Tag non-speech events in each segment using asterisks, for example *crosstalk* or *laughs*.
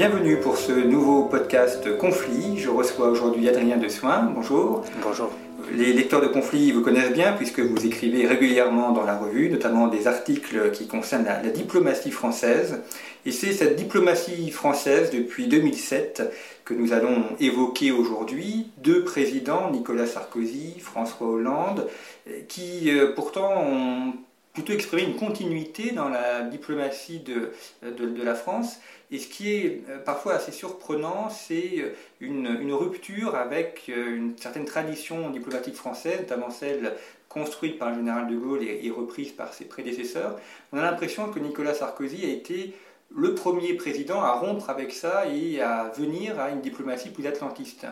Bienvenue pour ce nouveau podcast Conflit. Je reçois aujourd'hui Adrien de Soin. Bonjour. Bonjour. Les lecteurs de Conflit vous connaissent bien puisque vous écrivez régulièrement dans la revue, notamment des articles qui concernent la, la diplomatie française. Et c'est cette diplomatie française depuis 2007 que nous allons évoquer aujourd'hui. Deux présidents, Nicolas Sarkozy, François Hollande, qui euh, pourtant ont plutôt exprimé une continuité dans la diplomatie de, de, la France. Et ce qui est euh, parfois assez surprenant, c'est euh, une, une, rupture avec euh, une certaine tradition diplomatique française, notamment celle construite par le général de Gaulle et reprise par ses prédécesseurs. On a l'impression que Nicolas Sarkozy a été le premier président à rompre avec ça et à venir à une diplomatie plus atlantiste.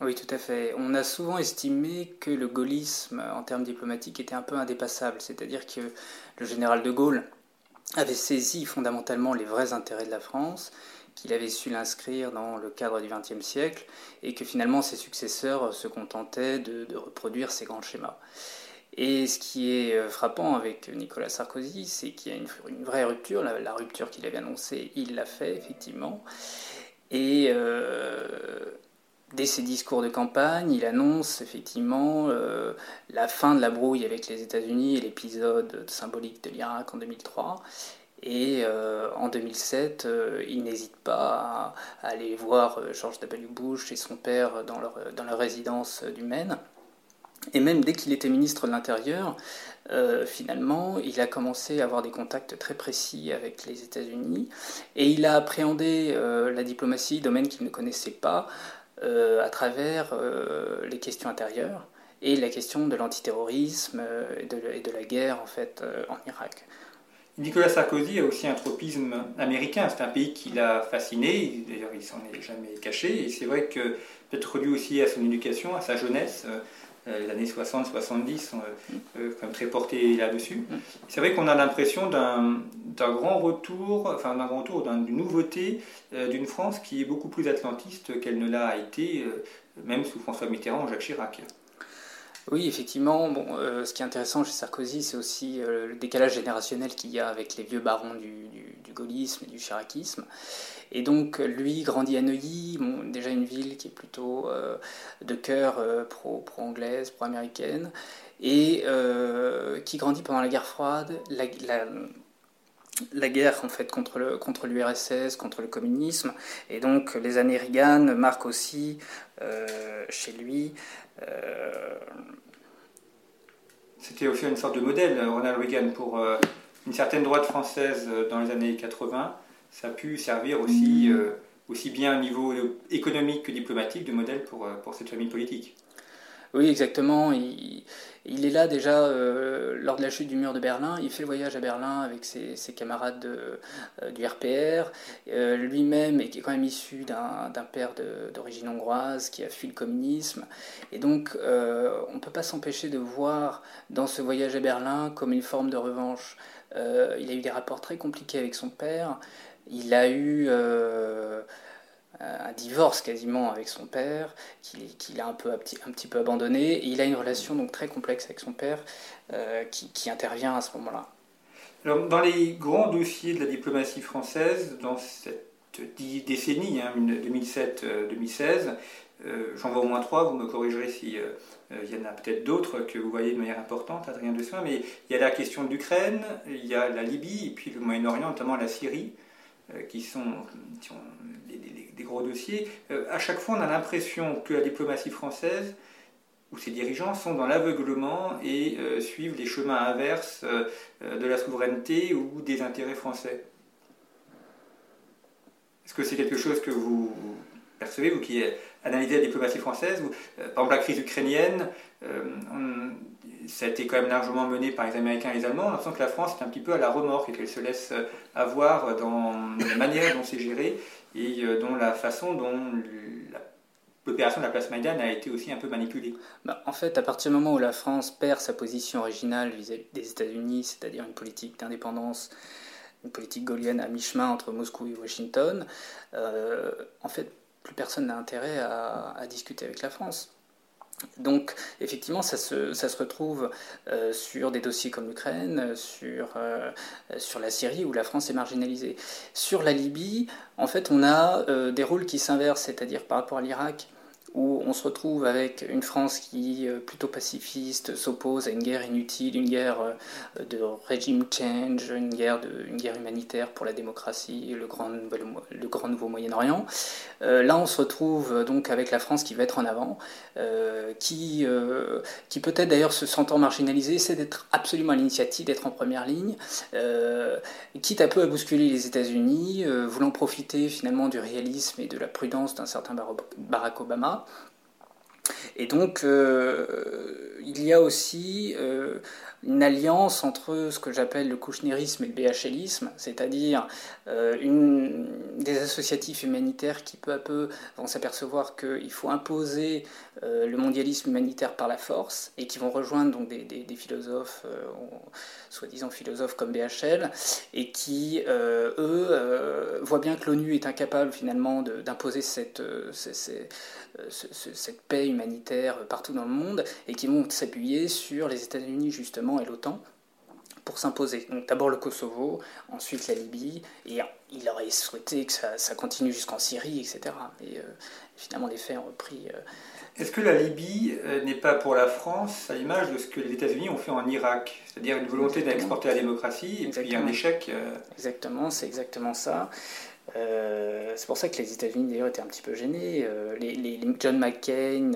Oui, tout à fait. On a souvent estimé que le gaullisme, en termes diplomatiques, était un peu indépassable, c'est-à-dire que le général de Gaulle avait saisi fondamentalement les vrais intérêts de la France, qu'il avait su l'inscrire dans le cadre du XXe siècle, et que finalement ses successeurs se contentaient de, reproduire ces grands schémas. Et ce qui est euh, frappant avec Nicolas Sarkozy, c'est qu'il y a une, vraie rupture, la, rupture qu'il avait annoncée, il l'a fait effectivement. Et euh, Dès ses discours de campagne, il annonce effectivement euh, la fin de la brouille avec les États-Unis et l'épisode symbolique de l'Irak en 2003. Et euh, en 2007, euh, il n'hésite pas à, aller voir George W. Bush et son père dans leur, résidence du Maine. Et même dès qu'il était ministre de l'Intérieur, finalement, il a commencé à avoir des contacts très précis avec les États-Unis et il a appréhendé la diplomatie, domaine qu'il ne connaissait pas, à travers euh, les questions intérieures et la question de l'antiterrorisme euh, et, de, la guerre en fait en Irak. Nicolas Sarkozy a aussi un tropisme américain. C'est un pays qui l'a fasciné. D'ailleurs, il s'en est jamais caché. Et c'est vrai que peut-être lui aussi à son éducation, à sa jeunesse, euh, les années 60-70 sont euh, euh, quand même très portés là-dessus. C'est vrai qu'on a l'impression d'un grand retour, enfin d'un grand retour, d'une nouveauté d'une France qui est beaucoup plus atlantiste qu'elle ne l'a été, même sous François Mitterrand ou Jacques Chirac. Oui, effectivement. Bon, ce qui est intéressant chez Sarkozy, c'est aussi le décalage générationnel qu'il y a avec les vieux barons du, du gaullisme et du chiracisme. Et donc, lui grandit à Neuilly, déjà une ville qui est plutôt euh, de cœur euh, pro-anglaise, pro-américaine, et euh, qui grandit pendant la guerre froide, la, guerre en fait contre contre l'URSS, contre le communisme, et donc les années Reagan marquent aussi chez lui. C'était aussi une sorte de modèle, Ronald Reagan, pour une certaine droite française dans les années 80 ça a pu servir aussi, euh, bien au niveau économique que diplomatique de modèle euh, pour cette famille politique. Oui, exactement. Il, est là déjà euh, lors de la chute du mur de Berlin. Il fait le voyage à Berlin avec ses, camarades de, du RPR. Lui-même est quand même issu d'un père d'origine hongroise qui a fui le communisme. Et donc, on ne peut pas s'empêcher de voir dans ce voyage à Berlin comme une forme de revanche. il a eu des rapports très compliqués avec son père. Il a eu euh, un divorce quasiment avec son père, qu'il a un, peu, un, petit, peu abandonné, et il a une relation donc très complexe avec son père euh, qui, intervient à ce moment-là. dans les grands dossiers de la diplomatie française, dans cette décennie, 2007-2016, euh, j'en vois au moins trois, vous me corrigerez si il y en a peut-être d'autres que vous voyez de manière importante, Adrien Dessoin, mais il y a la question de l'Ukraine, il y a la Libye, et puis le Moyen-Orient, notamment la Syrie. Euh, qui sont, des, gros dossiers, euh, à chaque fois on a l'impression que la diplomatie française ou ses dirigeants sont dans l'aveuglement et euh, suivent les chemins inverses de la souveraineté ou des intérêts français. Est-ce que c'est quelque chose que vous percevez, vous qui analysez la diplomatie française? Par exemple, la crise ukrainienne, ça a été quand même largement mené par les Américains et les Allemands. On l'impression que la France est un petit peu à la remorque et qu'elle se laisse avoir dans la manière dont c'est géré et euh, dans la façon dont l'opération de la place Maïdan a été aussi un peu manipulée. Bah, en fait, à partir du moment où la France perd sa position originale vis-à-vis des États-Unis, c'est-à-dire une politique d'indépendance, une politique gaulienne à mi-chemin entre Moscou et Washington, euh, en fait, plus personne n'a intérêt à discuter avec la France. Donc, effectivement, ça se, ça se retrouve euh, sur des dossiers comme l'Ukraine, sur, euh, sur la Syrie, où la France est marginalisée. Sur la Libye, en fait, on a euh, des rôles qui s'inversent, c'est-à-dire par rapport à l'Irak, où on se retrouve avec une France qui, euh, plutôt pacifiste, s'oppose à une guerre inutile, une guerre euh, de régime change, une guerre, une guerre humanitaire pour la démocratie, le grand, le grand nouveau Moyen-Orient. Euh, là, on se retrouve donc avec la France qui va être en avant, qui, qui peut-être d'ailleurs se sentant marginalisée, essaie d'être absolument à l'initiative, d'être en première ligne, quitte un peu à bousculer les États-Unis, voulant profiter finalement du réalisme et de la prudence d'un certain Barack Obama. Et donc, euh, il y a aussi euh, une alliance entre ce que j'appelle le kouchnerisme et le BHLisme, c'est-à-dire euh, des associatifs humanitaires qui peu à peu vont s'apercevoir qu'il faut imposer euh, le mondialisme humanitaire par la force et qui vont rejoindre donc des, des, philosophes, euh, soi-disant philosophes comme BHL, et qui, eux, voient bien que l'ONU est incapable finalement d'imposer cette, cette, cette paix humanitaire partout dans le monde et qui vont s'appuyer sur les États-Unis justement et l'OTAN pour s'imposer. Donc d'abord le Kosovo, ensuite la Libye, et il aurait souhaité que ça, continue jusqu'en Syrie, etc. Et euh, finalement les faits ont repris. Euh, Est-ce que la Libye euh, n'est pas pour la France à l'image de ce que les États-Unis ont fait en Irak? C'est-à-dire une volonté d'exporter la démocratie et puis un échec Exactement, c'est exactement ça. c'est pour ça que les États-Unis d'ailleurs étaient un petit peu gênés. les, John McCain,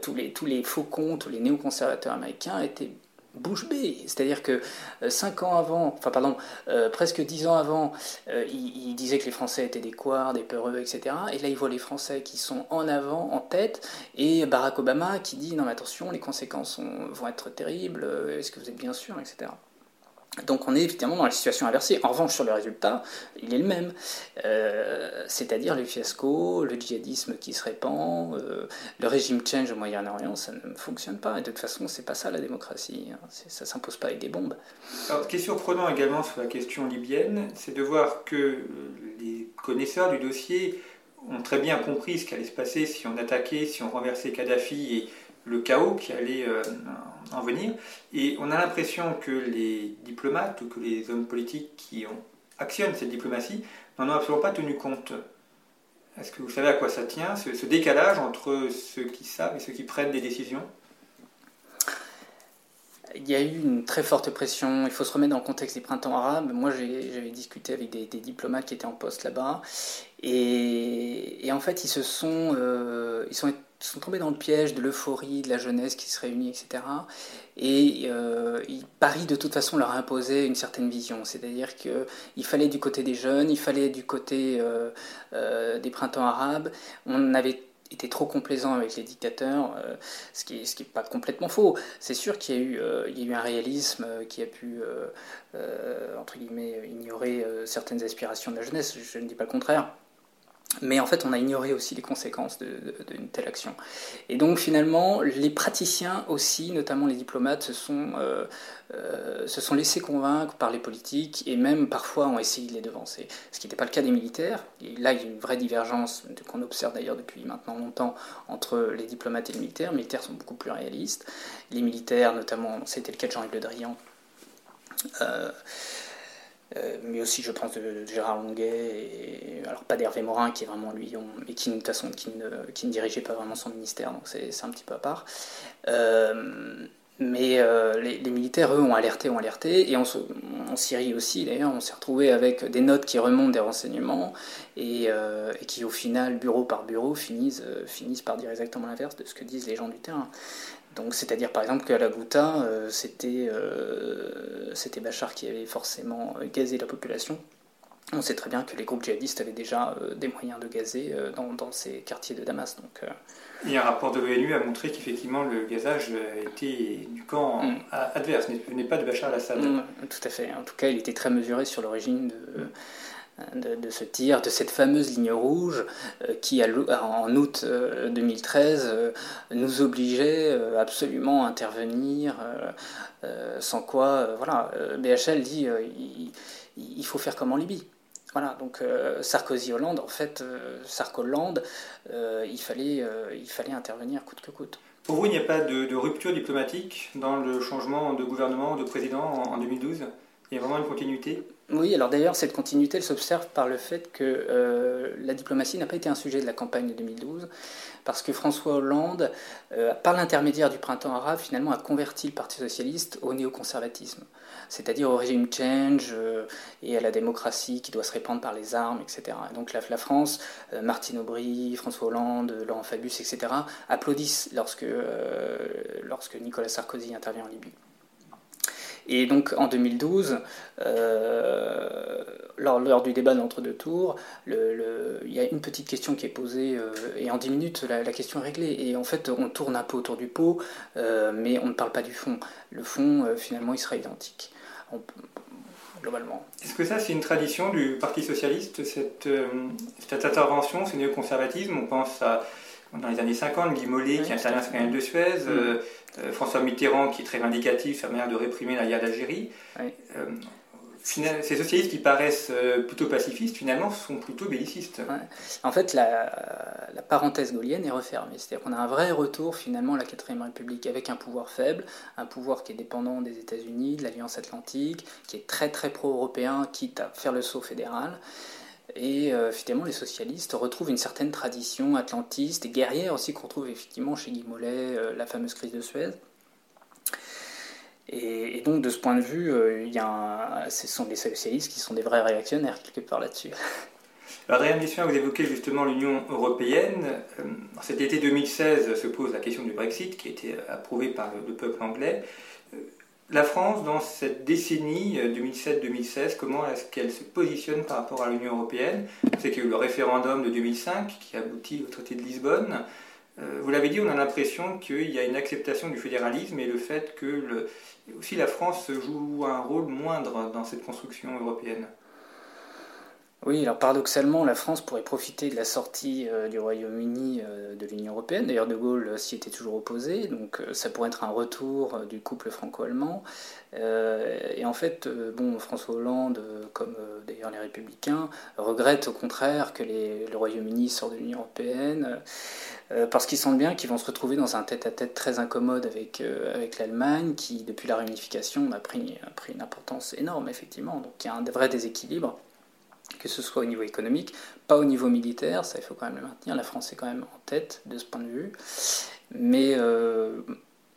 tous, les, tous les faucons, tous les néoconservateurs américains étaient bouche bée. C'est-à-dire que euh, cinq ans avant, enfin pardon, euh, presque dix ans avant, euh, il, disait que les Français étaient des couards, des peureux, etc. Et là, il voit les Français qui sont en avant, en tête, et Barack Obama qui dit non mais attention, les conséquences vont être terribles, est-ce que vous êtes bien sûr, etc. Donc on est évidemment dans la situation inversée. En revanche, sur le résultat, il est le même. Euh, c'est-à-dire le fiasco, le djihadisme qui se répand, euh, le régime change au Moyen-Orient, ça ne fonctionne pas. Et de toute façon, c'est pas ça la démocratie. Hein. Ça s'impose pas avec des bombes. Alors, ce qui est surprenant également sur la question libyenne, c'est de voir que les connaisseurs du dossier ont très bien compris ce qui allait se passer si on attaquait, si on renversait Kadhafi et le chaos qui allait euh, en venir. Et on a l'impression que les diplomates ou que les hommes politiques qui actionnent cette diplomatie n'en ont absolument pas tenu compte. Est-ce que vous savez à quoi ça tient, ce, décalage entre ceux qui savent et ceux qui prennent des décisions? Il y a eu une très forte pression. Il faut se remettre dans le contexte des printemps arabes. Moi, j'avais discuté avec des, diplomates qui étaient en poste là-bas. Et, en fait, ils se sont, euh, ils sont sont tombés dans le piège de l'euphorie, de la jeunesse qui se réunit, etc. Et euh, Paris, de toute façon, leur a imposé une certaine vision. C'est-à-dire qu'il fallait du côté des jeunes, il fallait du côté euh, euh, des printemps arabes. On avait été trop complaisant avec les dictateurs, ce qui n'est ce qui est pas complètement faux. C'est sûr qu'il y, a eu, y a eu un réalisme qui a pu, entre guillemets, ignorer certaines aspirations de la jeunesse, je ne dis pas le contraire. Mais en fait, on a ignoré aussi les conséquences d'une telle action. Et donc, finalement, les praticiens aussi, notamment les diplomates, se sont, euh, euh, se sont laissés convaincre par les politiques et même parfois ont essayé de les devancer. Ce qui n'était pas le cas des militaires. Et là, il y a une vraie divergence qu'on observe d'ailleurs depuis maintenant longtemps entre les diplomates et les militaires. Les militaires sont beaucoup plus réalistes. Les militaires, notamment, c'était le cas de Jean-Yves Le Drian. Euh, euh, mais aussi je pense de, Gérard Longuet, et, alors pas d'Hervé Morin qui est vraiment lui, mais qui de toute façon qui ne, qui ne, dirigeait pas vraiment son ministère, donc c'est un petit peu à part. Euh, mais euh, les, militaires, eux, ont alerté, ont alerté, et en, Syrie aussi, d'ailleurs, on s'est retrouvé avec des notes qui remontent des renseignements, et, et qui, au final, bureau par bureau, finissent, finissent par dire exactement l'inverse de ce que disent les gens du terrain. Donc, c'est-à-dire par exemple qu'à la Ghouta, euh, euh, c'était Bachar qui avait forcément gazé la population. On sait très bien que les groupes djihadistes avaient déjà euh, des moyens de gazer dans, ces quartiers de Damas. Donc, Et un rapport de l'ONU a montré qu'effectivement le gazage était du camp mm. adverse, ne venait pas de Bachar al-Assad. Mm, tout à fait. En tout cas, il était très mesuré sur l'origine de. Mm de, ce tir, de cette fameuse ligne rouge euh, qui, en août 2013, euh, euh, nous obligeait absolument à intervenir, sans quoi, voilà, BHL dit il, faut faire comme en Libye. Voilà, donc Sarkozy-Hollande, en fait, Sarko-Hollande, il, fallait, il fallait intervenir coûte que coûte. Pour vous, il n'y a pas de, rupture diplomatique dans le changement de gouvernement, de président en, 2012 Il y a vraiment une continuité? Oui, alors d'ailleurs, cette continuité, elle s'observe par le fait que euh, la diplomatie n'a pas été un sujet de la campagne de 2012, parce que François Hollande, euh, par l'intermédiaire du printemps arabe, finalement a converti le Parti socialiste au néoconservatisme c'est-à-dire au régime change euh, et à la démocratie qui doit se répandre par les armes, etc. donc la, France, euh, Martine Aubry, François Hollande, Laurent Fabius, etc., applaudissent lorsque Nicolas Sarkozy intervient en Libye. Et donc en 2012, lors, du débat d'entre-deux tours, il y a une petite question qui est posée, et en 10 minutes, la, question est réglée. Et en fait, on tourne un peu autour du pot, mais on ne parle pas du fond. Le fond, finalement, il sera identique globalement. Est-ce que ça, c'est une tradition du Parti socialiste, cette, euh, cette intervention, ce néoconservatisme? On pense à, dans les années 50, Guy Mollet qui intervient sur le de Suez, mm. euh, euh, François Mitterrand qui est très vindicatif, sa manière de réprimer la guerre d'Algérie ces socialistes qui paraissent euh, plutôt pacifistes, finalement, sont plutôt bellicistes. En fait, la, parenthèse gaulienne est refermée. C'est-à-dire qu'on a un vrai retour, finalement, à la 4ème République avec un pouvoir faible, un pouvoir qui est dépendant des États-Unis, de l'Alliance Atlantique, qui est très très pro-européen, quitte à faire le saut fédéral. Et euh, finalement, les socialistes retrouvent une certaine tradition atlantiste et guerrière aussi qu'on retrouve effectivement chez Guy Mollet, euh, la fameuse crise de Suez. Et, donc, de ce point de vue, euh, ce sont des socialistes qui sont des vrais réactionnaires, quelque part là-dessus. *laughs* Alors, Diane vous évoquez justement l'Union européenne. Cet été 2016 se pose la question du Brexit, qui a été approuvé par le, peuple anglais. Euh, la France, dans cette décennie 2007-2016, comment est-ce qu'elle se positionne par rapport à l'Union européenne? C'est qu'il le référendum de 2005 qui aboutit au traité de Lisbonne. Vous l'avez dit, on a l'impression qu'il y a une acceptation du fédéralisme et le fait que le, aussi la France joue un rôle moindre dans cette construction européenne. Oui, alors paradoxalement, la France pourrait profiter de la sortie euh, du Royaume-Uni euh, de l'Union européenne. D'ailleurs, De Gaulle s'y était toujours opposé, donc euh, ça pourrait être un retour du couple franco-allemand. et en fait, bon, François Hollande, comme d'ailleurs les Républicains, regrette au contraire que le Royaume-Uni sorte de l'Union européenne, parce qu'ils sentent bien qu'ils vont se retrouver dans un tête-à-tête très incommode avec, l'Allemagne, qui depuis la réunification a pris une importance énorme, effectivement. Donc il y a un vrai déséquilibre que ce soit au niveau économique, pas au niveau militaire, ça il faut quand même le maintenir, la France est quand même en tête de ce point de vue, mais euh,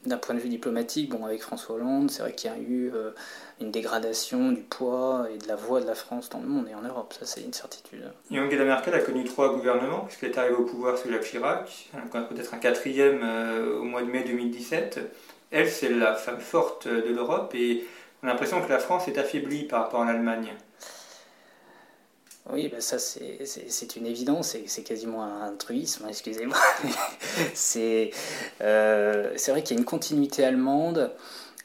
d'un point de vue diplomatique, bon, avec François Hollande, c'est vrai qu'il y a eu euh, une dégradation du poids et de la voix de la France dans le monde et en Europe, ça c'est une certitude. Et Angela Merkel a connu trois gouvernements, puisqu'elle est arrivée au pouvoir sous Jacques Chirac, peut-être un quatrième euh, au mois de mai 2017. Elle, c'est la femme forte de l'Europe et on a l'impression que la France est affaiblie par rapport à l'Allemagne. Oui, ben ça c'est une évidence, c'est quasiment un truisme, excusez-moi. *laughs* Euh, c'est vrai qu'il y a une continuité allemande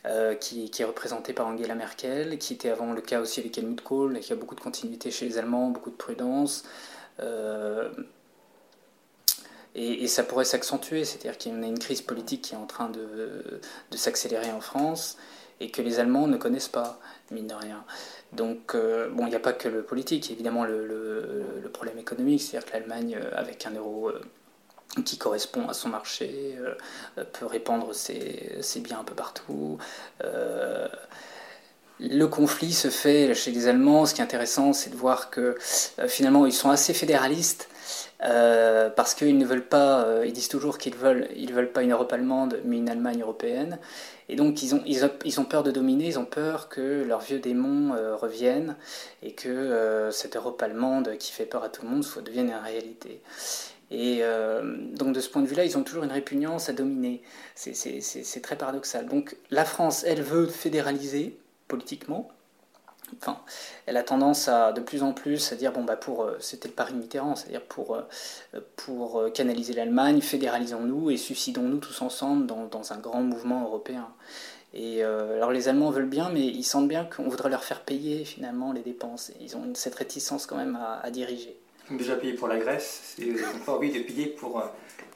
euh, qui, qui, est représentée par Angela Merkel, qui était avant le cas aussi avec Helmut Kohl, qui a beaucoup de continuité chez les Allemands, beaucoup de prudence. Euh, et, ça pourrait s'accentuer, c'est-à-dire y a une crise politique qui est en train de, de s'accélérer en France et que les Allemands ne connaissent pas, mine de rien. Donc, euh, bon, il n'y a pas que le politique, évidemment le, le, problème économique, c'est-à-dire que l'Allemagne, euh, avec un euro euh, qui correspond à son marché, peut répandre ses, ses, biens un peu partout. le conflit se fait chez les Allemands. Ce qui est intéressant, c'est de voir que finalement, ils sont assez fédéralistes. parce qu'ils ne veulent pas, ils disent toujours qu'ils veulent, ils veulent pas une Europe allemande, mais une Allemagne européenne. Et donc ils ont, ils, ont peur de dominer, ils ont peur que leurs vieux démons euh, reviennent et que euh, cette Europe allemande qui fait peur à tout le monde devienne une réalité. Et euh, donc de ce point de vue-là, ils ont toujours une répugnance à dominer. C'est très paradoxal. Donc la France, elle veut fédéraliser politiquement, enfin, elle a tendance à de plus en plus à dire bon bah pour euh, c'était le pari Mitterrand, c'est-à-dire pour euh, pour euh, canaliser l'Allemagne, fédéralisons-nous et suicidons-nous tous ensemble dans, dans, un grand mouvement européen. Et alors les Allemands veulent bien, mais ils sentent bien qu'on voudrait leur faire payer finalement les dépenses. ils ont cette réticence quand même à, diriger. Ils ont déjà payé pour la Grèce, ils n'ont pas envie de payer pour,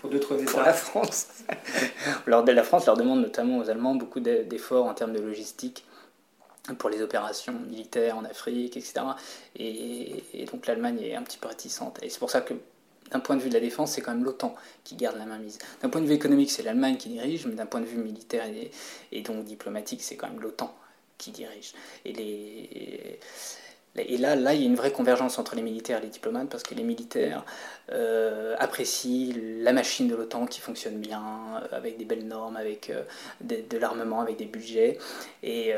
pour d'autres États. Pour la France. *laughs* la France leur demande notamment aux Allemands beaucoup d'efforts en termes de logistique pour les opérations militaires en Afrique, etc. Et, donc l'Allemagne est un petit peu réticente. Et c'est pour ça que d'un point de vue de la défense, c'est quand même l'OTAN qui garde la main mise. D'un point de vue économique, c'est l'Allemagne qui dirige, mais d'un point de vue militaire et, donc diplomatique, c'est quand même l'OTAN qui dirige. Et, les, et là, il y a une vraie convergence entre les militaires et les diplomates, parce que les militaires euh, apprécient la machine de l'OTAN qui fonctionne bien, euh, avec des belles normes, avec euh, de, l'armement, avec des budgets, et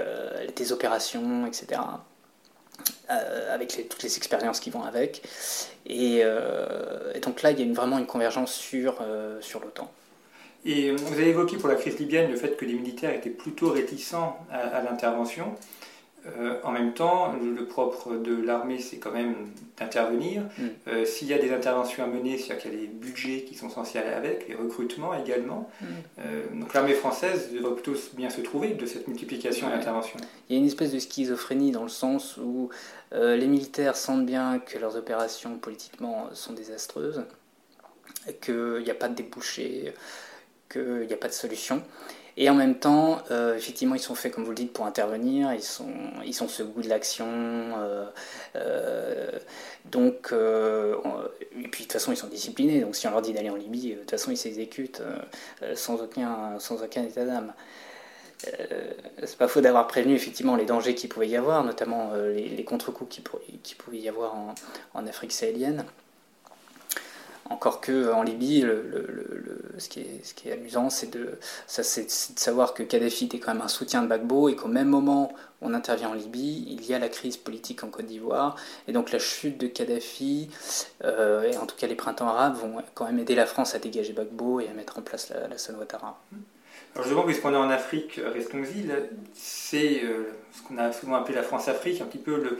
des opérations, etc. Avec toutes les expériences qui vont avec. Et, donc là, il y a vraiment une convergence sur, sur l'OTAN. Et vous avez évoqué pour la crise libyenne le fait que les militaires étaient plutôt réticents à l'intervention. Euh, en même temps, le propre de l'armée, c'est quand même d'intervenir. Mm. Euh, s'il y a des interventions à mener, c'est-à-dire qu'il y a les budgets qui sont censés aller avec, les recrutements également. Mm. Euh, donc l'armée française devrait plutôt bien se trouver de cette multiplication d'interventions. Il y a une espèce de schizophrénie dans le sens où les militaires sentent bien que leurs opérations politiquement sont désastreuses, qu'il n'y a pas de débouché, qu'il n'y a pas de solution. Et en même temps, euh, effectivement, ils sont faits, comme vous le dites, pour intervenir. Ils sont, ils ce goût de l'action. Euh, euh, donc, et puis de toute façon, ils sont disciplinés. Donc, si on leur dit d'aller en Libye, de toute façon, ils s'exécutent sans aucun, sans aucun état d'âme. c'est pas faux d'avoir prévenu effectivement les dangers qu'il pouvait y avoir, notamment les, contre-coups qu'il qui pouvaient y avoir en, en Afrique sahélienne. Encore que en Libye, ce, qui est, amusant, c'est de, savoir que Kadhafi était quand même un soutien de Gbagbo et qu'au même moment où on intervient en Libye, il y a la crise politique en Côte d'Ivoire. Et donc la chute de Kadhafi, euh, et en tout cas les printemps arabes, vont quand même aider la France à dégager Gbagbo et à mettre en place la, la Ouattara. Alors justement, puisqu'on est en Afrique, restons-y, c'est euh, ce qu'on a souvent appelé la France-Afrique, un petit peu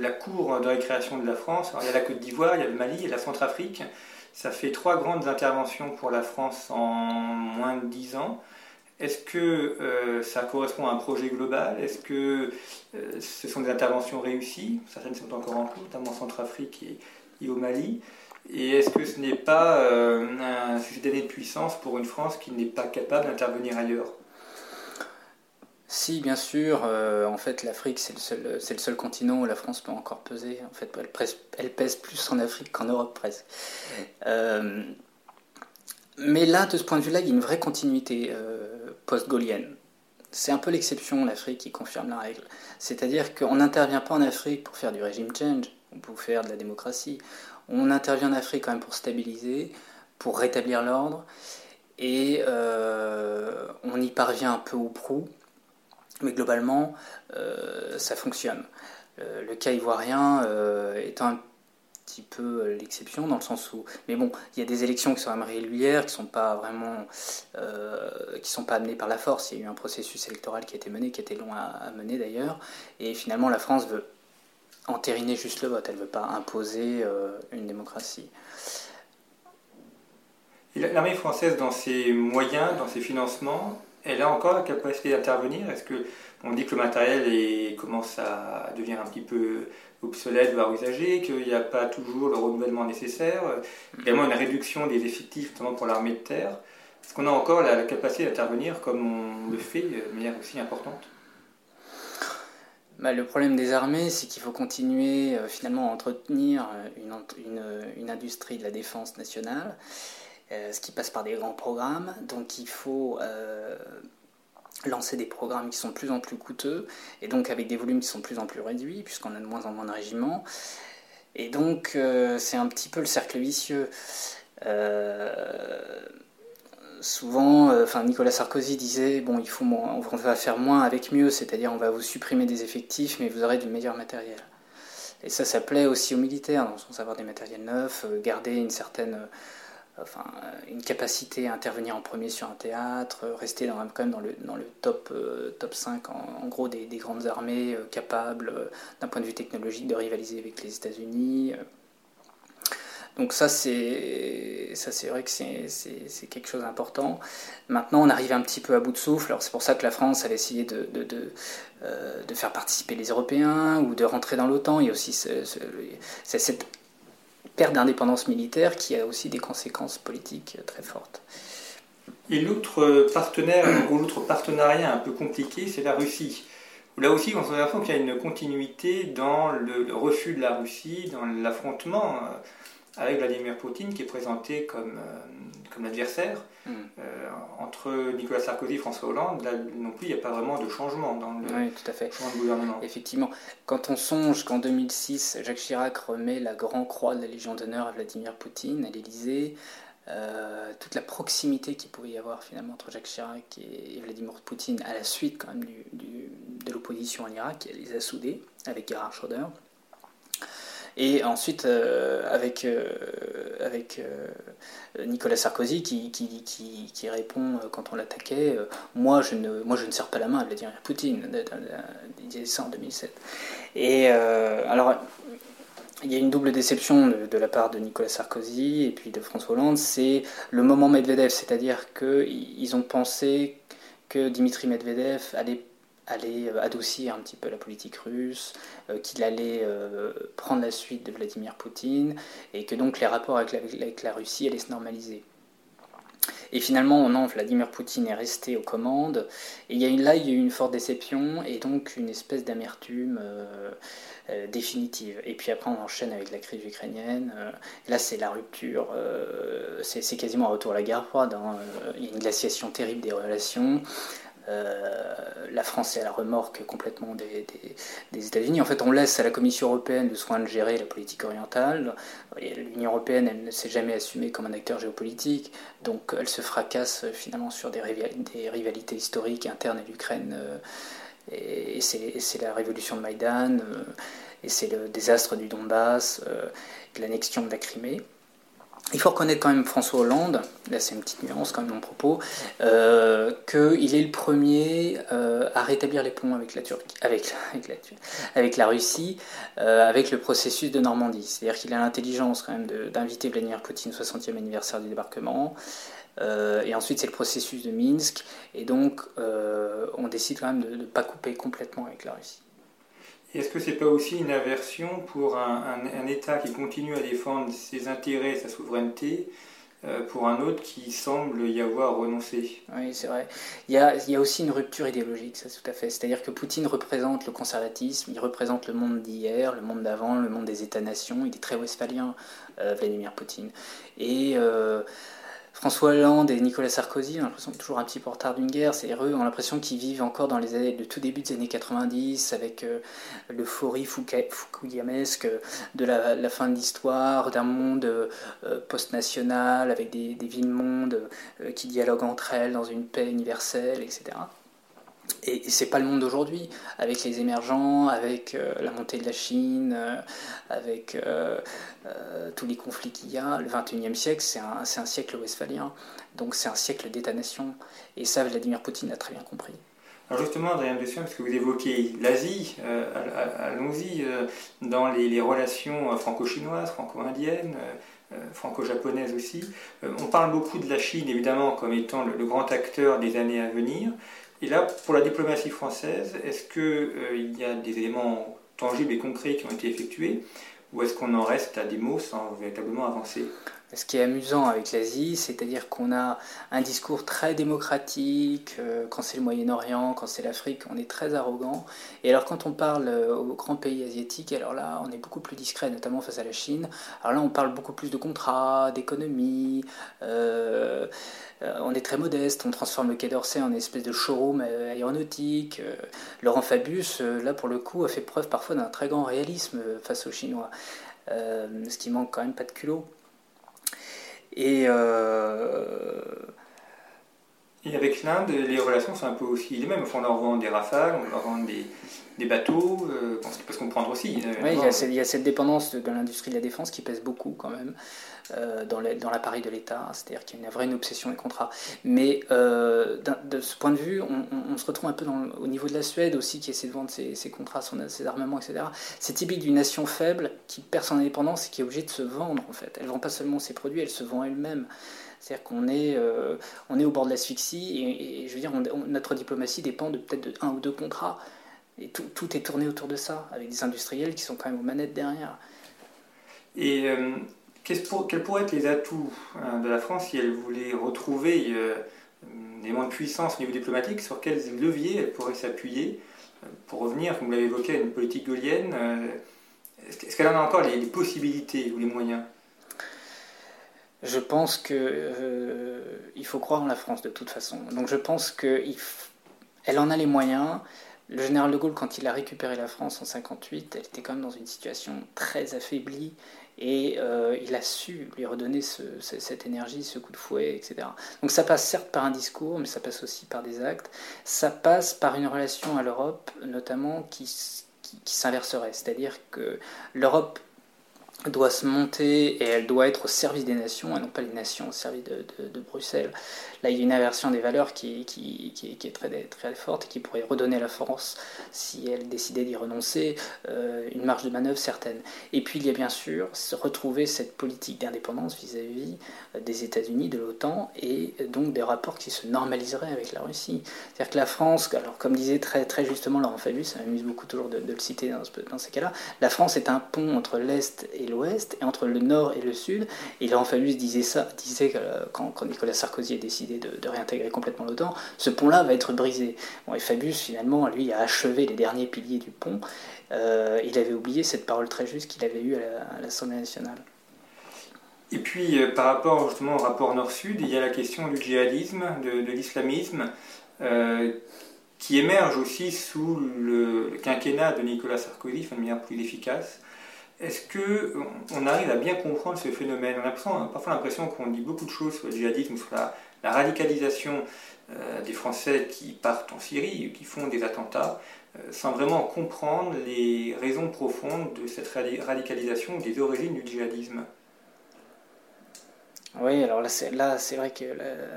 la cour de récréation de la France. Alors, il y a la Côte d'Ivoire, il y a le Mali, il y a la Centrafrique. Ça fait trois grandes interventions pour la France en moins de dix ans. Est-ce que euh, ça correspond à un projet global? Est-ce que euh, ce sont des interventions réussies? Certaines sont encore en cours, notamment en Centrafrique et au Mali. Et est-ce que ce n'est pas euh, un sujet d'année de puissance pour une France qui n'est pas capable d'intervenir ailleurs? Si, bien sûr. Euh, en fait, l'Afrique, c'est le, seul, continent où la France peut encore peser. En fait, elle, pèse, elle pèse plus en Afrique qu'en Europe, presque. Euh, mais là, de ce point de vue-là, il y a une vraie continuité post-gaulienne. C'est un peu l'exception, l'Afrique, qui confirme la règle. C'est-à-dire qu'on n'intervient pas en Afrique pour faire du régime change, ou pour faire de la démocratie. On intervient en Afrique quand même pour stabiliser, pour rétablir l'ordre, et euh, on y parvient un peu ou prou, mais globalement, euh, ça fonctionne. Euh, le cas ivoirien est un petit peu l'exception dans le sens où mais bon il y a des élections qui sont même régulières qui sont pas vraiment qui sont pas amenées par la force. Il y a eu un processus électoral qui a été mené qui était long à mener d'ailleurs. Et finalement la France veut entériner juste le vote, elle ne veut pas imposer euh, une démocratie. L'armée française, dans ses moyens, dans ses financements, elle a encore la capacité d'intervenir? Est-ce que on dit que le matériel commence à devenir un petit peu obsolète, voire usagé, qu'il n'y a pas toujours le renouvellement nécessaire, également une réduction des effectifs, notamment pour l'armée de terre. Est-ce qu'on a encore la capacité d'intervenir comme on le fait de manière aussi importante? Bah, le problème des armées, c'est qu'il faut continuer euh, finalement à entretenir euh, une, une, industrie de la défense nationale, euh, ce qui passe par des grands programmes. Donc il faut lancer des programmes qui sont de plus en plus coûteux, et donc avec des volumes qui sont de plus en plus réduits, puisqu'on a de moins en moins de régiments. Et donc c'est un petit peu le cercle vicieux souvent, euh, Nicolas Sarkozy disait bon, il faut on va faire moins avec mieux, c'est-à-dire on va vous supprimer des effectifs, mais vous aurez du meilleur matériel. Et ça, ça plaît aussi aux militaires, dans le sens d'avoir des matériels neufs, euh, garder une certaine, euh, enfin, une capacité à intervenir en premier sur un théâtre, rester dans, quand même dans le, top, top 5 en, gros des, des, grandes armées capables, d'un point de vue technologique, de rivaliser avec les États-Unis. Donc ça, c'est ça, c'est vrai que c'est quelque chose d'important. Maintenant, on arrive un petit peu à bout de souffle. Alors c'est pour ça que la France, elle a essayé de, de, euh, de faire participer les Européens ou de rentrer dans l'OTAN. Il y a aussi cette perte d'indépendance militaire qui a aussi des conséquences politiques très fortes. Et l'autre partenaire, l'autre partenariat un peu compliqué, c'est la Russie. Là aussi, on compte qu'il y a une continuité dans le refus de la Russie, dans l'affrontement avec Vladimir Poutine qui est présenté comme, comme l'adversaire. Hmm. entre Nicolas Sarkozy et François Hollande, là non plus, il n'y a pas vraiment de changement dans le, oui, tout à fait. gouvernement. Effectivement, quand on songe qu'en 2006, Jacques Chirac remet la Grand Croix de la Légion d'honneur à Vladimir Poutine à l'Élysée, euh, toute la proximité qu'il pouvait y avoir finalement entre Jacques Chirac et, Vladimir Poutine à la suite quand même du, de l'opposition en Irak, elle les a soudés avec Gerhard Schröder. Et ensuite euh, avec, euh, avec Nicolas Sarkozy qui, qui, qui, répond quand on l'attaquait moi, je ne, moi je ne serre pas la main à Vladimir Poutine, il disait ça en 2007. Et alors il y a une double déception de, la part de Nicolas Sarkozy et puis de François Hollande, c'est le moment Medvedev, c'est-à-dire qu'ils ont pensé que Dimitri Medvedev allait, euh, adoucir un petit peu la politique russe, euh, qu'il allait euh, prendre la suite de Vladimir Poutine et que donc les rapports avec la, Russie allaient se normaliser. Et finalement, non, Vladimir Poutine est resté aux commandes. Et là, il y a eu une forte déception et donc une espèce d'amertume définitive. Et puis après, on enchaîne avec la crise ukrainienne. Là, c'est la rupture. c'est quasiment un retour à la guerre froide. Hein. Il y a une glaciation terrible des relations. Euh, la France est à la remorque complètement des, États-Unis. En fait, on laisse à la Commission européenne le soin de gérer la politique orientale. L'Union européenne, elle ne s'est jamais assumée comme un acteur géopolitique, donc elle se fracasse finalement sur des, rivalités historiques internes à l'Ukraine. Euh, et c'est la révolution de Maïdan, euh, et c'est le désastre du Donbass, l'annexion de la Crimée. Il faut reconnaître quand même François Hollande, là c'est une petite nuance quand même mon propos, euh, qu'il est le premier euh, à rétablir les ponts avec la Turquie, avec, *laughs* avec, la, avec la Russie, euh, avec le processus de Normandie. C'est-à-dire qu'il a l'intelligence quand même d'inviter Vladimir Poutine au 60e anniversaire du débarquement. et ensuite c'est le processus de Minsk. Et donc on décide quand même de ne pas couper complètement avec la Russie. Est-ce que ce n'est pas aussi une aversion pour un, État qui continue à défendre ses intérêts, sa souveraineté, euh, pour un autre qui semble y avoir renoncé? Oui, c'est vrai. Il y, a, il y, a, aussi une rupture idéologique, ça tout à fait. C'est-à-dire que Poutine représente le conservatisme, il représente le monde d'hier, le monde d'avant, le monde des États-nations. Il est très westphalien, euh, Vladimir Poutine. Et. Euh, François Hollande et Nicolas Sarkozy, on l'impression toujours un petit peu en retard d'une guerre. C'est eux, on a l'impression qu'ils vivent encore dans les années, le tout début des années 90, avec euh, l'euphorie fukuyamesque de la, fin de l'histoire, d'un monde euh, post-national, avec des, villes-mondes euh, qui dialoguent entre elles dans une paix universelle, etc. Et, c'est pas le monde d'aujourd'hui, avec les émergents, avec euh, la montée de la Chine, euh, avec euh, tous les conflits qu'il y a. Le 21e siècle, c'est un, siècle westphalien, donc c'est un siècle d'État-nation. Et ça, Vladimir Poutine a très bien compris. Alors justement, Adrien Dessien, parce que vous évoquez l'Asie, allons-y dans les, relations franco-chinoises, franco-indiennes, franco-japonaises aussi? on parle beaucoup de la Chine, évidemment, comme étant le grand acteur des années à venir. Et là, pour la diplomatie française, est-ce qu'il euh, y a des éléments tangibles et concrets qui ont été effectués ou est-ce qu'on en reste à des mots sans véritablement avancer? Ce qui est amusant avec l'Asie, c'est-à-dire qu'on a un discours très démocratique, euh, quand c'est le Moyen-Orient, quand c'est l'Afrique, on est très arrogant. Et alors quand on parle euh, aux grands pays asiatiques, alors là, on est beaucoup plus discret, notamment face à la Chine. Alors là, on parle beaucoup plus de contrats, d'économie. Euh, on est très modeste, on transforme le Quai d'Orsay en espèce de showroom aéronautique. Laurent Fabius, là pour le coup, a fait preuve parfois d'un très grand réalisme face aux Chinois. ce qui manque quand même pas de culot. Et, euh, et avec l'Inde, les relations sont un peu aussi les mêmes. on leur vend des rafales, on leur vend des, des bateaux, euh, parce qu'il peut se comprendre aussi. Euh, oui, il y, a cette, dépendance de, l'industrie de la défense qui pèse beaucoup quand même euh, dans l'appareil de l'État, c'est-à-dire qu'il y a une vraie obsession des contrats. Mais de ce point de vue, on, se retrouve un peu dans, au niveau de la Suède aussi, qui essaie de vendre ses, contrats, ses armements, etc. C'est typique d'une nation faible qui perd son indépendance et qui est obligée de se vendre en fait. Elle ne vend pas seulement ses produits, elle se vend elle-même. C'est-à-dire qu'on est, on est au bord de l'asphyxie et, je veux dire, notre diplomatie dépend de peut-être de un ou deux contrats. Et tout, tout, est tourné autour de ça, avec des industriels qui sont quand même aux manettes derrière. Et euh, pour, quels pourraient être les atouts hein, de la France si elle voulait retrouver euh, des éléments de puissance au niveau diplomatique? Sur quels leviers elle pourrait s'appuyer euh, pour revenir, comme vous l'avez évoqué, à une politique gaulienne Est-ce qu'elle en a encore les, possibilités ou les moyens? Je pense qu'il euh, faut croire en la France de toute façon. Donc je pense qu'elle en a les moyens. Le général de Gaulle, quand il a récupéré la France en 58, elle était quand même dans une situation très affaiblie et euh, il a su lui redonner cette énergie, ce coup de fouet, etc. Donc ça passe certes par un discours, mais ça passe aussi par des actes. Ça passe par une relation à l'Europe, notamment qui, qui s'inverserait, c'est-à-dire que l'Europe doit se monter et elle doit être au service des nations et non pas les nations au service de, Bruxelles. Là, il y a une inversion des valeurs qui, qui, qui, est très, très forte et qui pourrait redonner à la France, si elle décidait d'y renoncer, euh, une marge de manœuvre certaine. Et puis, il y a bien sûr retrouver cette politique d'indépendance vis-à-vis euh, des États-Unis, de l'OTAN et donc des rapports qui se normaliseraient avec la Russie. C'est-à-dire que la France, alors comme disait très, très justement Laurent Fabius, ça m'amuse beaucoup toujours de, le citer dans, dans ces cas-là, la France est un pont entre l'Est et l'Ouest et entre le nord et le sud. Et Laurent Fabius disait ça, disait euh, quand, Nicolas Sarkozy a décidé de, réintégrer complètement l'OTAN, ce pont-là va être brisé. Bon, et Fabius, finalement, lui, a achevé les derniers piliers du pont. Euh, il avait oublié cette parole très juste qu'il avait eue à l'Assemblée nationale. Et puis, euh, par rapport justement au rapport nord-sud, il y a la question du djihadisme, de, l'islamisme, qui émerge aussi sous le, quinquennat de Nicolas Sarkozy, de manière plus efficace. Est-ce qu'on arrive à bien comprendre ce phénomène? On a parfois l'impression qu'on dit beaucoup de choses sur le djihadisme, sur la, radicalisation euh, des Français qui partent en Syrie, qui font des attentats, euh, sans vraiment comprendre les raisons profondes de cette radicalisation, des origines du djihadisme. Oui, alors là, c'est, là, c'est vrai que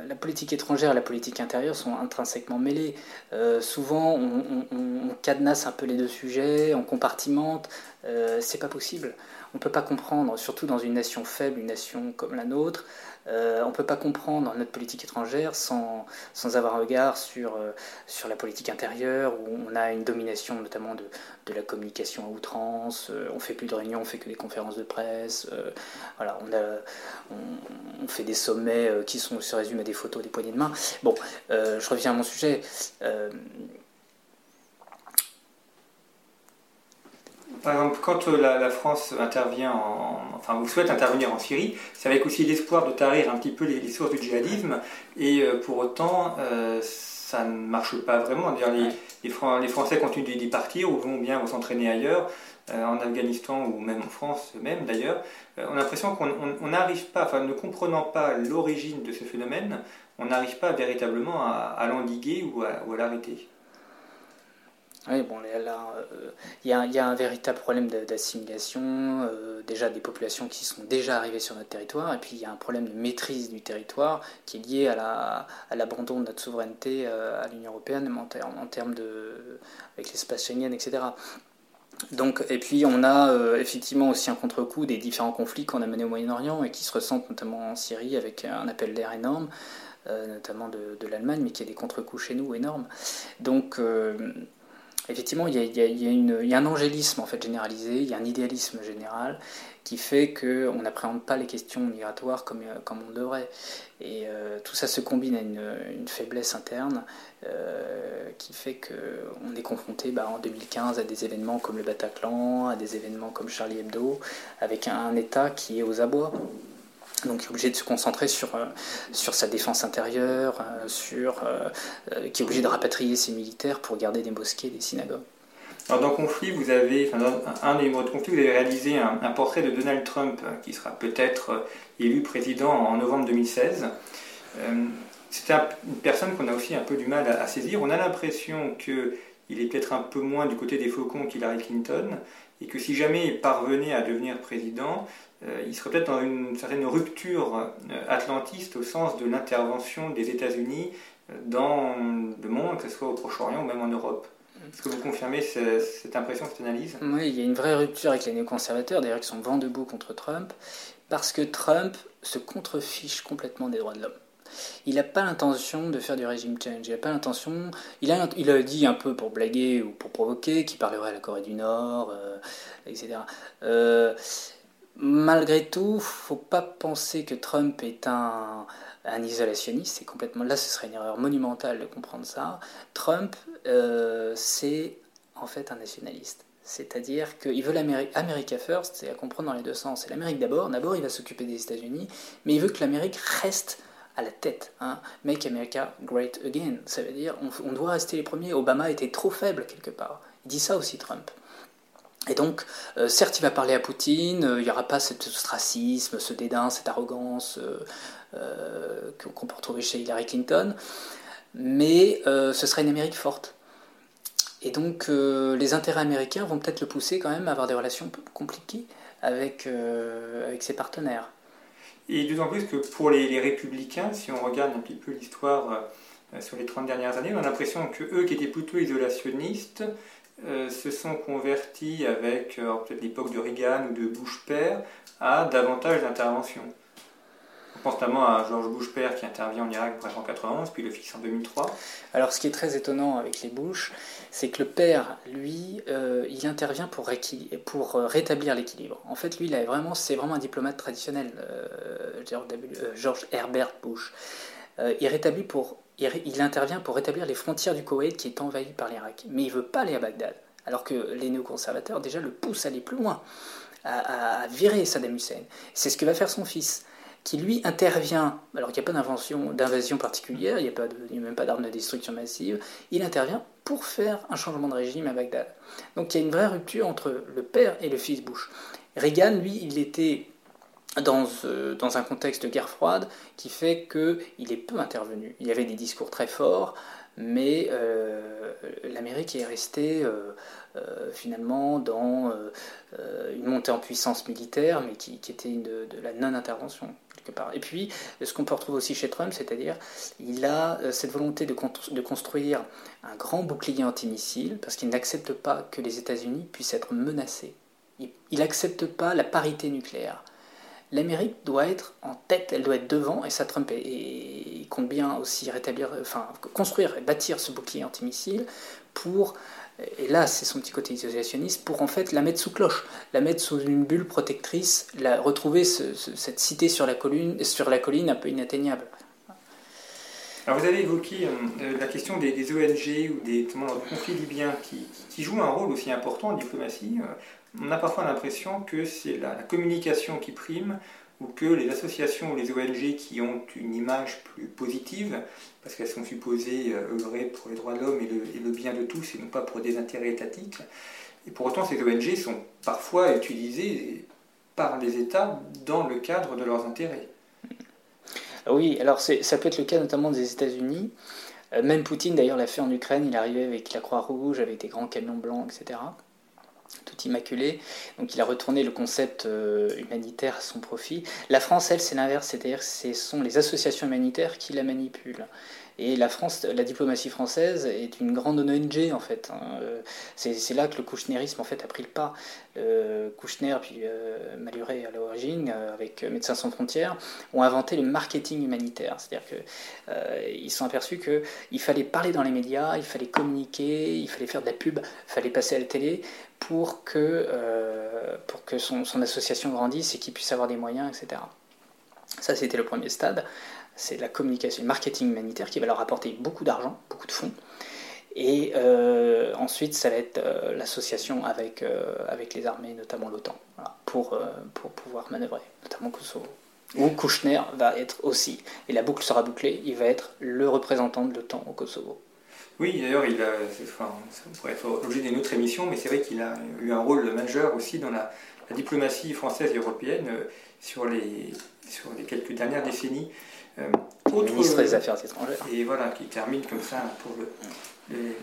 la, politique étrangère et la politique intérieure sont intrinsèquement mêlées. Euh, souvent, on, on, cadenasse un peu les deux sujets, on compartimente. Euh, c'est pas possible. On peut pas comprendre, surtout dans une nation faible, une nation comme la nôtre, euh, on peut pas comprendre notre politique étrangère sans, sans avoir un regard sur, euh, sur la politique intérieure, où on a une domination notamment de, de la communication à outrance, on fait plus de réunions, on fait que des conférences de presse, voilà, on, a, on, fait des sommets qui se résument à des photos, des poignées de main. Bon, je reviens à mon sujet. Par exemple, quand euh, la, France intervient, en, enfin, vous souhaite intervenir en Syrie, c'est avec aussi l'espoir de tarir un petit peu les, sources du djihadisme, et euh, pour autant, euh, ça ne marche pas vraiment. Les, les, Français continuent d'y partir ou vont bien s'entraîner ailleurs, en Afghanistan ou même en France, même d'ailleurs. on a l'impression qu'on n'arrive pas, enfin, ne comprenant pas l'origine de ce phénomène, on n'arrive pas véritablement à, l'endiguer ou à l'arrêter. Oui, bon, là, euh, il y, a un véritable problème d'assimilation, euh, déjà des populations qui sont déjà arrivées sur notre territoire, et puis il y a un problème de maîtrise du territoire qui est lié à l'abandon la, à de notre souveraineté euh, à l'Union européenne en, en termes de. avec l'espace Schengen, etc. Donc, et puis on a effectivement aussi un contre-coup des différents conflits qu'on a menés au Moyen-Orient et qui se ressentent notamment en Syrie avec un appel d'air énorme, notamment de, de l'Allemagne, mais qui a des contre-coups chez nous énormes. Donc effectivement, il y, a, un angélisme en fait généralisé, il y a un idéalisme général qui fait qu'on n'appréhende pas les questions migratoires comme, euh, comme on devrait. Et euh, tout ça se combine à une, faiblesse interne euh, qui fait qu'on est confronté bah, en 2015 à des événements comme le Bataclan, à des événements comme Charlie Hebdo, avec un État qui est aux abois donc, il est obligé de se concentrer sur, euh, sur sa défense intérieure, euh, sur, euh, qui est obligé de rapatrier ses militaires pour garder des mosquées, des synagogues. Alors, dans Conflit, vous avez, un des numéros de Conflit, vous avez réalisé un, portrait de Donald Trump, qui sera peut-être élu président en novembre 2016. C'est une personne qu'on a aussi un peu du mal à, saisir. On a l'impression qu'il est peut-être un peu moins du côté des faucons qu'Hillary Clinton, et que si jamais il parvenait à devenir président, il serait peut-être dans une certaine rupture euh, atlantiste au sens de l'intervention des États-Unis euh, dans le monde, que ce soit au Proche-Orient ou même en Europe. Est-ce que vous confirmez cette impression, cette analyse? Oui, il y a une vraie rupture avec les néoconservateurs, d'ailleurs, qui sont vent debout contre Trump, parce que Trump se contrefiche complètement des droits de l'homme. Il n'a pas l'intention de faire du régime change. Il n'a pas l'intention. Il a, a dit un peu pour blaguer ou pour provoquer qu'il parlerait à la Corée du Nord, etc. Euh, malgré tout, faut pas penser que Trump est un, isolationniste. C'est complètement là, ce serait une erreur monumentale de comprendre ça. Trump, euh, c'est en fait un nationaliste. C'est-à-dire qu'il veut l'Amérique first, c'est à comprendre dans les deux sens. C'est l'Amérique d'abord, d'abord il va s'occuper des États-Unis, mais il veut que l'Amérique reste à la tête. Hein. Make America Great Again. Ça veut dire on, doit rester les premiers. Obama était trop faible quelque part. Il dit ça aussi Trump. Et donc, euh, certes, il va parler à Poutine, euh, il n'y aura pas ce ostracisme, ce dédain, cette arrogance euh, qu'on peut retrouver chez Hillary Clinton, mais ce sera une Amérique forte. Et donc, les intérêts américains vont peut-être le pousser quand même à avoir des relations compliquées avec, avec ses partenaires. Et d'autant plus que pour les, républicains, si on regarde un petit peu l'histoire sur les 30 dernières années, on a l'impression que eux qui étaient plutôt isolationnistes euh, se sont convertis avec peut-être l'époque de Reagan ou de Bush père à davantage d'intervention. On pense notamment à George Bush père qui intervient en Irak en 1991, puis le fixe en 2003. Alors ce qui est très étonnant avec les Bush, c'est que le père, lui, euh, il intervient pour, pour euh, rétablir l'équilibre. En fait, lui, il vraiment, c'est vraiment un diplomate traditionnel, euh, George Herbert Bush. il, rétablit pour, il, intervient pour rétablir les frontières du Koweït qui est envahi par l'Irak. Mais il veut pas aller à Bagdad, alors que les néoconservateurs déjà le poussent à aller plus loin, à, virer Saddam Hussein. C'est ce que va faire son fils qui lui intervient, alors qu'il n'y a pas d'invasion particulière, il n'y a, pas même pas d'armes de destruction massive, il intervient pour faire un changement de régime à Bagdad. Donc il y a une vraie rupture entre le père et le fils Bush. Reagan, lui, il était dans, euh, dans un contexte de guerre froide qui fait qu'il est peu intervenu. Il y avait des discours très forts, mais euh, l'Amérique est restée euh, finalement dans une montée en puissance militaire, mais qui, était de la non-intervention. Et puis, ce qu'on peut retrouver aussi chez Trump, c'est-à-dire, il a cette volonté de, construire un grand bouclier antimissile, parce qu'il n'accepte pas que les États-Unis puissent être menacés. Il n'accepte pas la parité nucléaire. L'Amérique doit être en tête, elle doit être devant, et ça Trump et, compte bien aussi rétablir, enfin construire et bâtir ce bouclier antimissile pour et là c'est son petit côté isolationniste, pour en fait la mettre sous cloche, la mettre sous une bulle protectrice, la, retrouver cette cité sur la, colline, sur la colline un peu inatteignable. Alors vous avez évoqué euh, la question des, ONG ou des, conflits libyens qui, qui, jouent un rôle aussi important en diplomatie. On a parfois l'impression que c'est la, communication qui prime ou que les associations ou les ONG qui ont une image plus positive, parce qu'elles sont supposées euh, œuvrer pour les droits de l'homme et, le, bien de tous, et non pas pour des intérêts étatiques, et pour autant ces ONG sont parfois utilisées par les États dans le cadre de leurs intérêts. Oui, alors ça peut être le cas notamment des États-Unis. Euh, même Poutine d'ailleurs l'a fait en Ukraine, il arrivait avec la Croix-Rouge, avec des grands camions blancs, etc tout immaculé. Donc il a retourné le concept euh, humanitaire à son profit. La France, elle, c'est l'inverse, c'est-à-dire que ce sont les associations humanitaires qui la manipulent. Et la France, la diplomatie française est une grande ONG en fait. Hein. Euh, c'est là que le kouchnerisme en fait a pris le pas. Euh, Kouchner puis euh, Maluré à l'origine, avec Médecins sans frontières, ont inventé le marketing humanitaire. C'est-à-dire qu'ils sont aperçus qu'il fallait parler dans les médias, il fallait communiquer, il fallait faire de la pub, il fallait passer à la télé pour que, pour que son, son association grandisse et qu'il puisse avoir des moyens, etc. Ça, c'était le premier stade c'est la communication, le marketing humanitaire qui va leur apporter beaucoup d'argent, beaucoup de fonds. Et euh, ensuite, ça va être euh, l'association avec, euh, avec les armées, notamment l'OTAN, pour, pour pouvoir manœuvrer, notamment Kosovo. Où Kouchner va être aussi, et la boucle sera bouclée, il va être le représentant de l'OTAN au Kosovo. Oui, d'ailleurs, il a, enfin, ça pourrait être l'objet d'une autre émission, mais c'est vrai qu'il a eu un rôle majeur aussi dans la, diplomatie française et européenne sur les, sur les quelques dernières décennies. Euh, ministre des Affaires étrangères. Et voilà, qui termine comme ça pour le.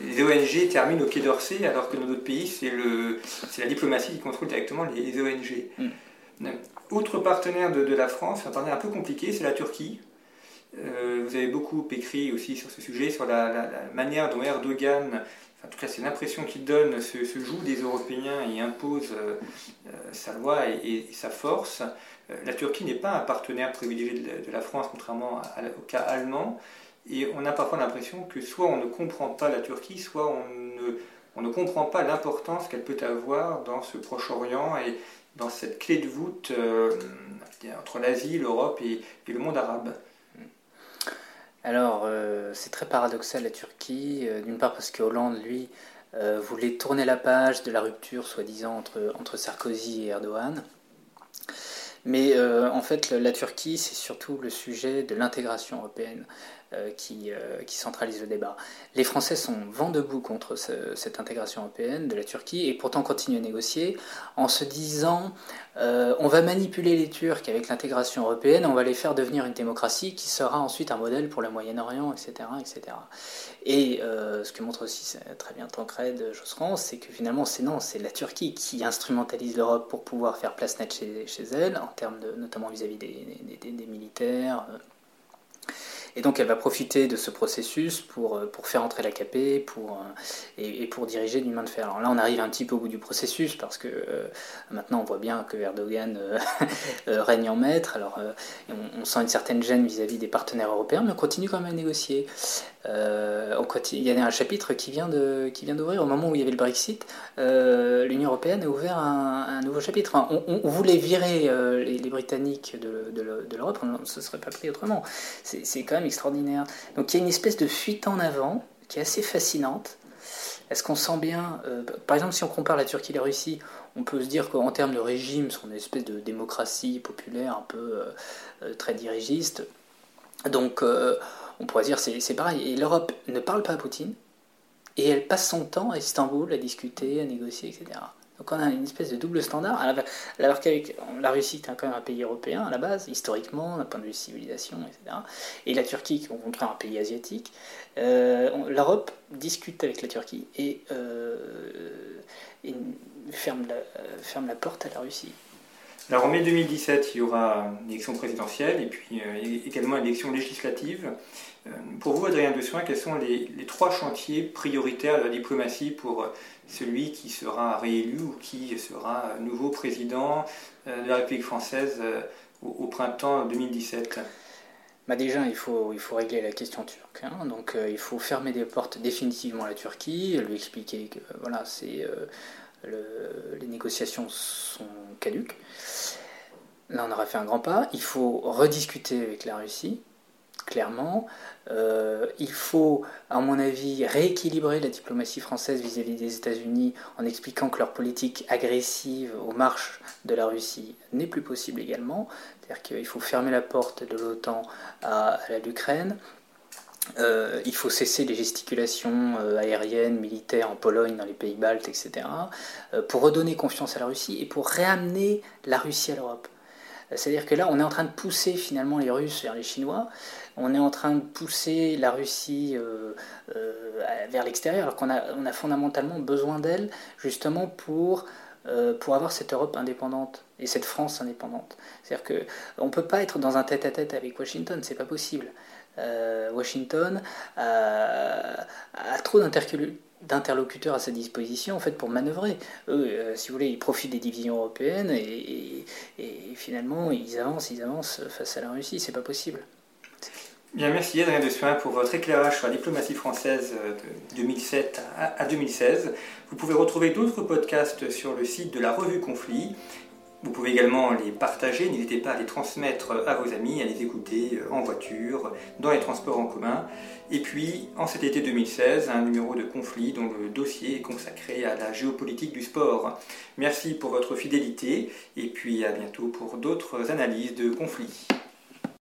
Les ONG terminent au Quai d'Orsay, alors que dans d'autres pays, c'est la diplomatie qui contrôle directement les, ONG. Mm. Autre partenaire de, la France, un partenaire un peu compliqué, c'est la Turquie. Euh, vous avez beaucoup écrit aussi sur ce sujet, sur la, manière dont Erdogan, en tout cas c'est l'impression qu'il donne, se, joue des Européens et impose euh, sa loi et sa force. Euh, la Turquie n'est pas un partenaire privilégié de la France, contrairement au cas allemand. Et on a parfois l'impression que soit on ne comprend pas la Turquie, soit on ne, comprend pas l'importance qu'elle peut avoir dans ce Proche-Orient et dans cette clé de voûte euh, entre l'Asie, l'Europe et, le monde arabe. Alors, euh, c'est très paradoxal la Turquie, d'une part parce que Hollande, lui, voulait tourner la page de la rupture, soi-disant, entre, entre Sarkozy et Erdogan. Mais en fait, la Turquie, c'est surtout le sujet de l'intégration européenne. Euh, qui, euh, qui, centralise le débat. Les Français sont vent debout contre cette intégration européenne de la Turquie et pourtant continuent à négocier en se disant euh, on va manipuler les Turcs avec l'intégration européenne, on va les faire devenir une démocratie qui sera ensuite un modèle pour le Moyen-Orient, etc., etc. Et ce que montre aussi très bien Tancred Josserand, c'est que finalement c'est non, c'est la Turquie qui instrumentalise l'Europe pour pouvoir faire place nette chez, elle, en termes de, notamment vis-à-vis des, militaires. Et donc elle va profiter de ce processus pour, euh, pour faire entrer l'AKP pour, euh, et, pour diriger d'une main de fer. Alors là on arrive un petit peu au bout du processus parce que euh, maintenant on voit bien que Erdogan *laughs* règne en maître. Alors on, sent une certaine gêne vis-à-vis des partenaires européens, mais on continue quand même à négocier. il y a un chapitre qui vient de d'ouvrir au moment où il y avait le Brexit. L'Union européenne a ouvert un, nouveau chapitre. on, voulait virer les, Britanniques de, de, l'Europe, on ne se serait pas pris autrement. C'est quand même extraordinaire. Donc il y a une espèce de fuite en avant qui est assez fascinante. Est-ce qu'on sent bien, euh, par exemple si on compare la Turquie et la Russie, on peut se dire qu'en termes de régime, c'est une espèce de démocratie populaire un peu euh, euh, très dirigiste. Donc on pourrait dire c'est pareil. Et l'Europe ne parle pas à Poutine et elle passe son temps à Istanbul à discuter, à négocier, etc. Donc on a une espèce de double standard, alors la Russie est quand même un pays européen à la base, historiquement, d'un point de vue civilisation, etc. Et la Turquie, qui est au contraire un pays asiatique, euh, l'Europe discute avec la Turquie et, euh, ferme, la, ferme la porte à la Russie. Alors en mai 2017, il y aura une élection présidentielle et puis euh, également une élection législative. Pour vous, Adrien Soin, quels sont les, trois chantiers prioritaires de la diplomatie pour celui qui sera réélu ou qui sera nouveau président euh, de la République française euh, au, printemps 2017 bah déjà, il faut, il faut régler la question turque. Hein. Donc, euh, il faut fermer des portes définitivement à la Turquie, lui expliquer que voilà, c'est, les négociations sont caduques. Là, on aura fait un grand pas. Il faut rediscuter avec la Russie clairement. Euh, il faut, à mon avis, rééquilibrer la diplomatie française vis-à-vis des États-Unis en expliquant que leur politique agressive aux marches de la Russie n'est plus possible également. C'est-à-dire qu'il faut fermer la porte de l'OTAN à, l'Ukraine. Euh, il faut cesser les gesticulations euh, aériennes, militaires en Pologne, dans les pays baltes, etc., pour redonner confiance à la Russie et pour réamener la Russie à l'Europe. C'est-à-dire que là, on est en train de pousser finalement les Russes vers les Chinois, on est en train de pousser la Russie euh, euh, vers l'extérieur, alors qu'on a, on a fondamentalement besoin d'elle justement pour, euh, pour avoir cette Europe indépendante et cette France indépendante. C'est-à-dire qu'on ne peut pas être dans un tête-à-tête avec Washington, c'est pas possible. Washington a, trop d'interlocuteurs à sa disposition en fait pour manœuvrer. Eux, si vous voulez, ils profitent des divisions européennes et, finalement ils avancent, ils avancent face à la Russie. C'est pas possible. Bien, merci Adrien Dessoin pour votre éclairage sur la diplomatie française de 2007 à 2016. Vous pouvez retrouver d'autres podcasts sur le site de la revue Conflit. Vous pouvez également les partager, n'hésitez pas à les transmettre à vos amis, à les écouter en voiture, dans les transports en commun. Et puis, en cet été 2016, un numéro de conflit dont le dossier est consacré à la géopolitique du sport. Merci pour votre fidélité et puis à bientôt pour d'autres analyses de conflits.